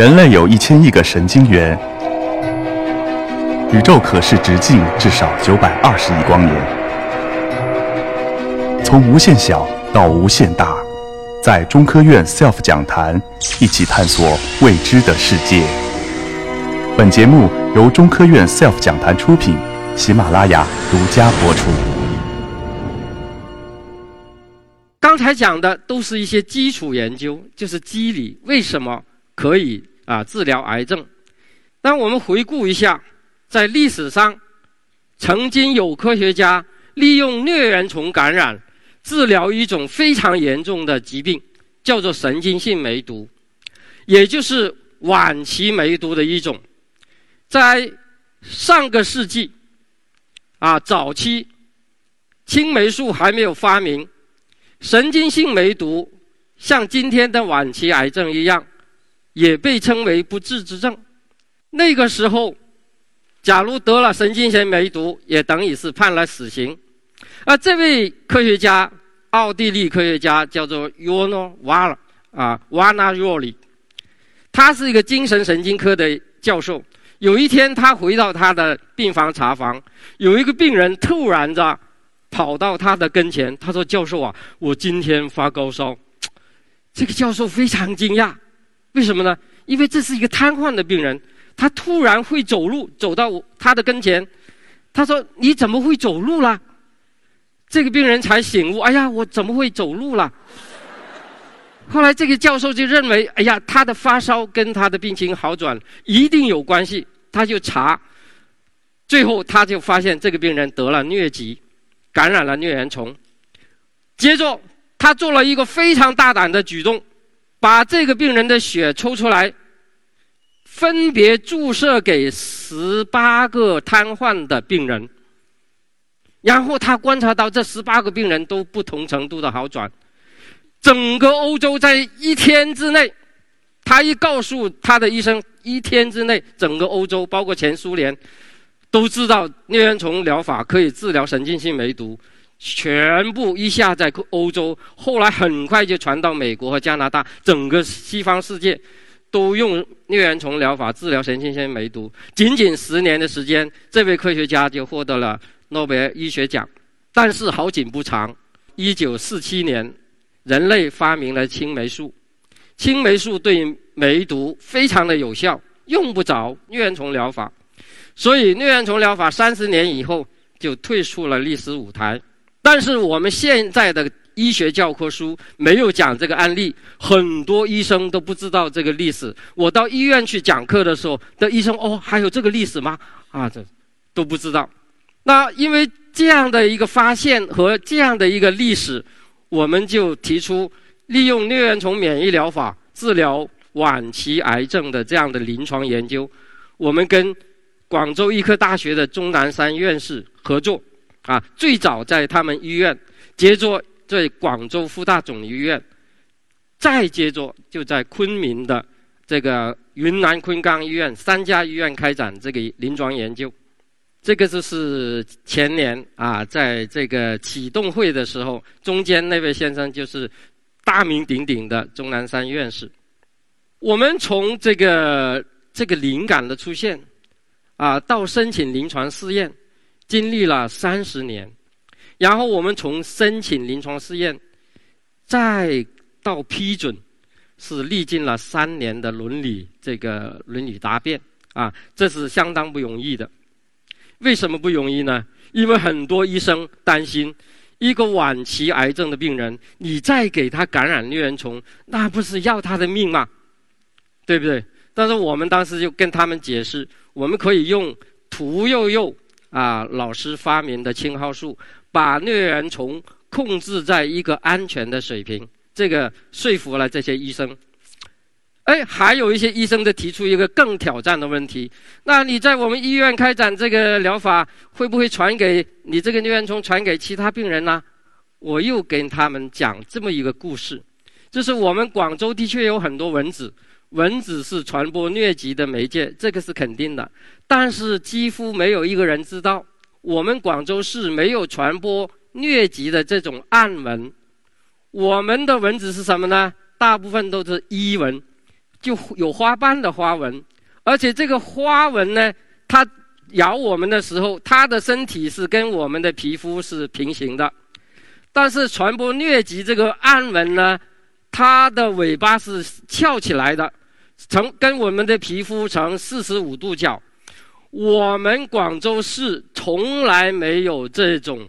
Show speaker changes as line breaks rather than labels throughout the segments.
人类有一千亿个神经元，宇宙可视直径至少九百二十亿光年。从无限小到无限大，在中科院 SELF 讲坛一起探索未知的世界。本节目由中科院 SELF 讲坛出品，喜马拉雅独家播出。
刚才讲的都是一些基础研究，就是机理，为什么可以啊治疗癌症？那我们回顾一下，在历史上，曾经有科学家利用疟原虫感染治疗一种非常严重的疾病，叫做神经性梅毒，也就是晚期梅毒的一种。在上个世纪啊早期，青霉素还没有发明。神经性梅毒像今天的晚期癌症一样，也被称为不治之症。那个时候，假如得了神经性梅毒，也等于是判了死刑。而这位科学家，奥地利科学家叫做 Yono Val 啊 Vana Roli，他是一个精神神经科的教授。有一天，他回到他的病房查房，有一个病人突然着。跑到他的跟前，他说：“教授啊，我今天发高烧。”这个教授非常惊讶，为什么呢？因为这是一个瘫痪的病人，他突然会走路，走到他的跟前。他说：“你怎么会走路了？”这个病人才醒悟：“哎呀，我怎么会走路了？” 后来这个教授就认为：“哎呀，他的发烧跟他的病情好转一定有关系。”他就查，最后他就发现这个病人得了疟疾。感染了疟原虫，接着他做了一个非常大胆的举动，把这个病人的血抽出来，分别注射给十八个瘫痪的病人，然后他观察到这十八个病人都不同程度的好转，整个欧洲在一天之内，他一告诉他的医生，一天之内整个欧洲包括前苏联。都知道疟原虫疗法可以治疗神经性梅毒，全部一下在欧洲，后来很快就传到美国和加拿大，整个西方世界都用疟原虫疗法治疗神经性梅毒。仅仅十年的时间，这位科学家就获得了诺贝尔医学奖。但是好景不长，一九四七年，人类发明了青霉素，青霉素对梅毒非常的有效，用不着疟原虫疗法。所以，疟原虫疗法三十年以后就退出了历史舞台。但是，我们现在的医学教科书没有讲这个案例，很多医生都不知道这个历史。我到医院去讲课的时候，的医生哦，还有这个历史吗？啊，这都不知道。那因为这样的一个发现和这样的一个历史，我们就提出利用疟原虫免疫疗法治疗晚期癌症的这样的临床研究。我们跟广州医科大学的钟南山院士合作，啊，最早在他们医院，接着在广州复大总医院，再接着就在昆明的这个云南昆冈医院三家医院开展这个临床研究。这个就是前年啊，在这个启动会的时候，中间那位先生就是大名鼎鼎的钟南山院士。我们从这个这个灵感的出现。啊，到申请临床试验，经历了三十年，然后我们从申请临床试验，再到批准，是历经了三年的伦理这个伦理答辩啊，这是相当不容易的。为什么不容易呢？因为很多医生担心，一个晚期癌症的病人，你再给他感染疟原虫，那不是要他的命吗？对不对？但是我们当时就跟他们解释。我们可以用屠呦呦啊老师发明的青蒿素，把疟原虫控制在一个安全的水平，这个说服了这些医生。哎，还有一些医生就提出一个更挑战的问题：那你在我们医院开展这个疗法，会不会传给你这个疟原虫传给其他病人呢？我又跟他们讲这么一个故事，就是我们广州的确有很多蚊子。蚊子是传播疟疾的媒介，这个是肯定的。但是几乎没有一个人知道，我们广州市没有传播疟疾的这种暗蚊。我们的蚊子是什么呢？大部分都是伊蚊，就有花瓣的花纹，而且这个花纹呢，它咬我们的时候，它的身体是跟我们的皮肤是平行的，但是传播疟疾这个暗纹呢，它的尾巴是翘起来的，呈跟我们的皮肤呈四十五度角。我们广州市从来没有这种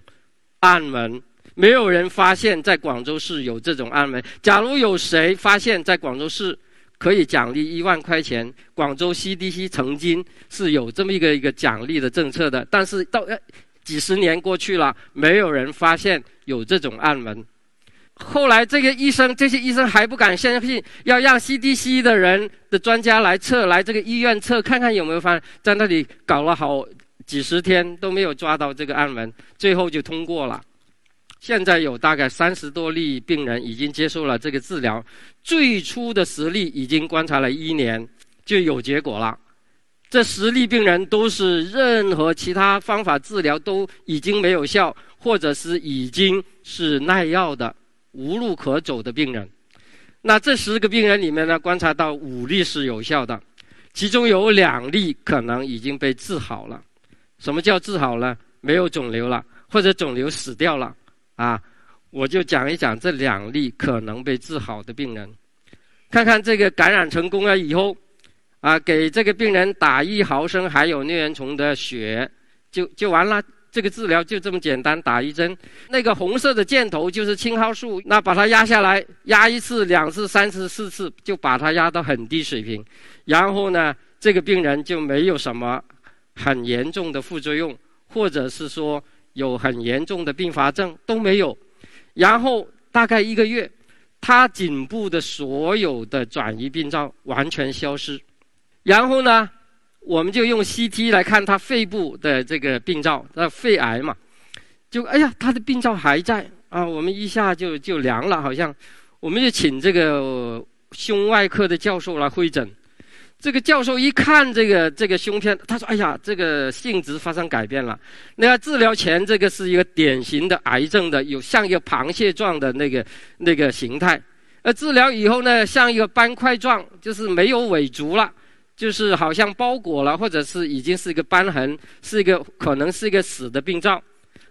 暗纹，没有人发现在广州市有这种暗纹。假如有谁发现，在广州市。可以奖励一万块钱。广州 CDC 曾经是有这么一个一个奖励的政策的，但是到几十年过去了，没有人发现有这种暗纹。后来这个医生，这些医生还不敢相信，要让 CDC 的人的专家来测，来这个医院测，看看有没有发现，在那里搞了好几十天都没有抓到这个暗纹，最后就通过了。现在有大概三十多例病人已经接受了这个治疗，最初的十例已经观察了一年就有结果了。这十例病人都是任何其他方法治疗都已经没有效，或者是已经是耐药的、无路可走的病人。那这十个病人里面呢，观察到五例是有效的，其中有两例可能已经被治好了。什么叫治好了？没有肿瘤了，或者肿瘤死掉了。啊，我就讲一讲这两例可能被治好的病人，看看这个感染成功了以后，啊，给这个病人打一毫升含有疟原虫的血，就就完了。这个治疗就这么简单，打一针。那个红色的箭头就是青蒿素，那把它压下来，压一次、两次、三次、四次，就把它压到很低水平。然后呢，这个病人就没有什么很严重的副作用，或者是说。有很严重的并发症都没有，然后大概一个月，他颈部的所有的转移病灶完全消失，然后呢，我们就用 CT 来看他肺部的这个病灶，那肺癌嘛，就哎呀，他的病灶还在啊，我们一下就就凉了，好像，我们就请这个胸外科的教授来会诊。这个教授一看这个这个胸片，他说：“哎呀，这个性质发生改变了。那治疗前这个是一个典型的癌症的，有像一个螃蟹状的那个那个形态。而治疗以后呢，像一个斑块状，就是没有尾足了，就是好像包裹了，或者是已经是一个瘢痕，是一个可能是一个死的病灶。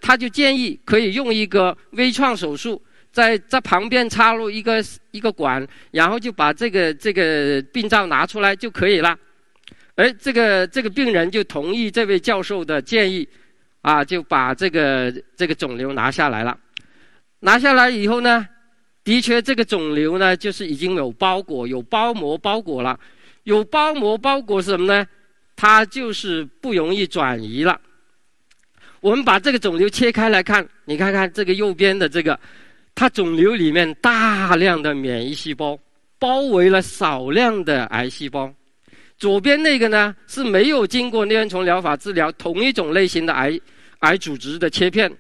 他就建议可以用一个微创手术。”在在旁边插入一个一个管，然后就把这个这个病灶拿出来就可以了。哎，这个这个病人就同意这位教授的建议，啊，就把这个这个肿瘤拿下来了。拿下来以后呢，的确这个肿瘤呢就是已经有包裹，有包膜包裹了。有包膜包裹是什么呢？它就是不容易转移了。我们把这个肿瘤切开来看，你看看这个右边的这个。它肿瘤里面大量的免疫细胞包围了少量的癌细胞，左边那个呢是没有经过疟原虫疗法治疗同一种类型的癌癌组织的切片，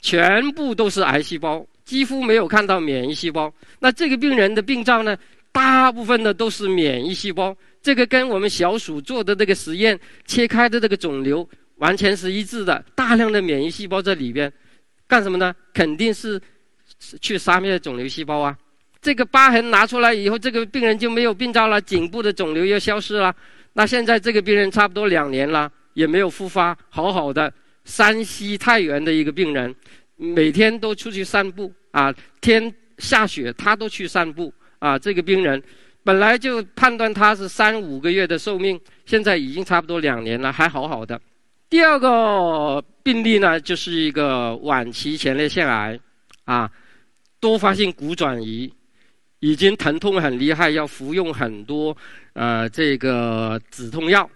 全部都是癌细胞，几乎没有看到免疫细胞。那这个病人的病灶呢，大部分的都是免疫细胞，这个跟我们小鼠做的这个实验切开的这个肿瘤完全是一致的，大量的免疫细胞在里边，干什么呢？肯定是。去杀灭肿瘤细胞啊！这个疤痕拿出来以后，这个病人就没有病灶了，颈部的肿瘤又消失了。那现在这个病人差不多两年了，也没有复发，好好的。山西太原的一个病人，每天都出去散步啊，天下雪他都去散步啊。这个病人本来就判断他是三五个月的寿命，现在已经差不多两年了，还好好的。第二个病例呢，就是一个晚期前列腺癌啊。多发性骨转移，已经疼痛很厉害，要服用很多呃这个止痛药，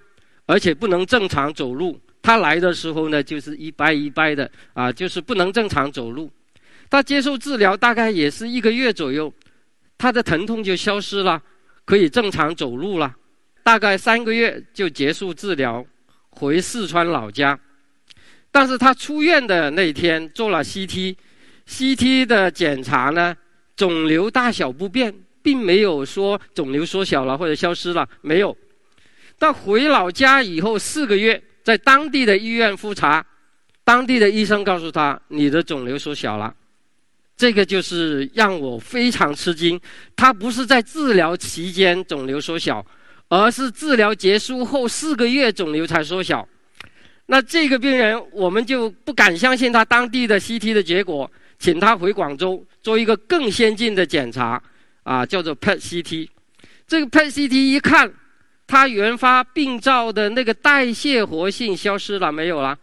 而且不能正常走路。他来的时候呢，就是一掰一掰的啊，就是不能正常走路。他接受治疗大概也是一个月左右，他的疼痛就消失了，可以正常走路了。大概三个月就结束治疗，回四川老家。但是他出院的那天做了 CT。CT 的检查呢，肿瘤大小不变，并没有说肿瘤缩小了或者消失了，没有。但回老家以后四个月，在当地的医院复查，当地的医生告诉他，你的肿瘤缩小了。这个就是让我非常吃惊。他不是在治疗期间肿瘤缩小，而是治疗结束后四个月肿瘤才缩小。那这个病人我们就不敢相信他当地的 CT 的结果，请他回广州做一个更先进的检查，啊，叫做 PET CT。这个 PET CT 一看，他原发病灶的那个代谢活性消失了，没有了。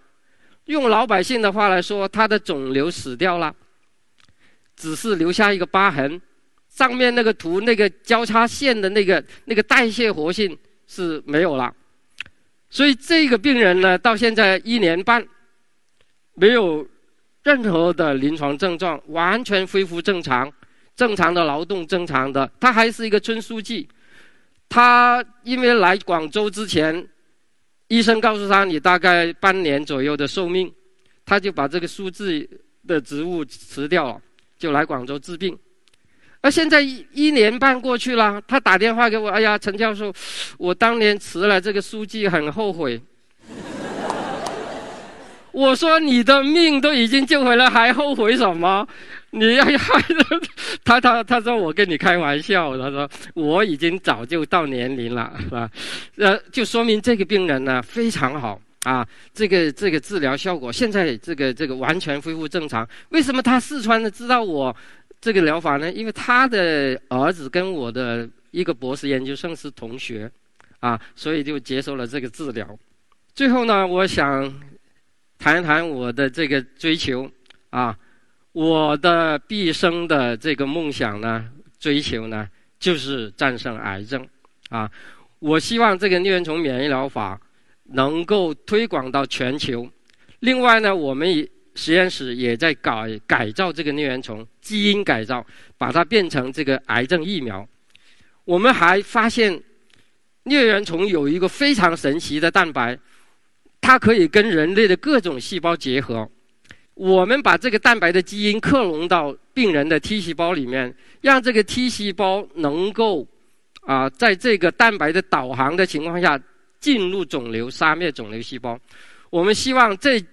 用老百姓的话来说，他的肿瘤死掉了，只是留下一个疤痕。上面那个图那个交叉线的那个那个代谢活性是没有了。所以这个病人呢，到现在一年半，没有任何的临床症状，完全恢复正常，正常的劳动，正常的，他还是一个村书记。他因为来广州之前，医生告诉他你大概半年左右的寿命，他就把这个书记的职务辞掉了，就来广州治病。而现在一一年半过去了，他打电话给我，哎呀，陈教授，我当年辞了这个书记，很后悔。我说你的命都已经救回来，还后悔什么？你要害他他他说我跟你开玩笑，他说我已经早就到年龄了，是吧？呃，就说明这个病人呢非常好啊，这个这个治疗效果现在这个这个完全恢复正常。为什么他四川的知道我这个疗法呢？因为他的儿子跟我的一个博士研究生是同学，啊，所以就接受了这个治疗。最后呢，我想谈一谈我的这个追求啊。我的毕生的这个梦想呢，追求呢，就是战胜癌症，啊，我希望这个疟原虫免疫疗法能够推广到全球。另外呢，我们实验室也在改改造这个疟原虫，基因改造，把它变成这个癌症疫苗。我们还发现，疟原虫有一个非常神奇的蛋白，它可以跟人类的各种细胞结合。我们把这个蛋白的基因克隆到病人的 T 细胞里面，让这个 T 细胞能够啊，在这个蛋白的导航的情况下进入肿瘤，杀灭肿瘤细胞。我们希望这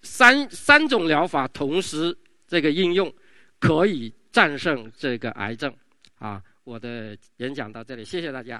三三种疗法同时这个应用，可以战胜这个癌症。啊，我的演讲到这里，谢谢大家。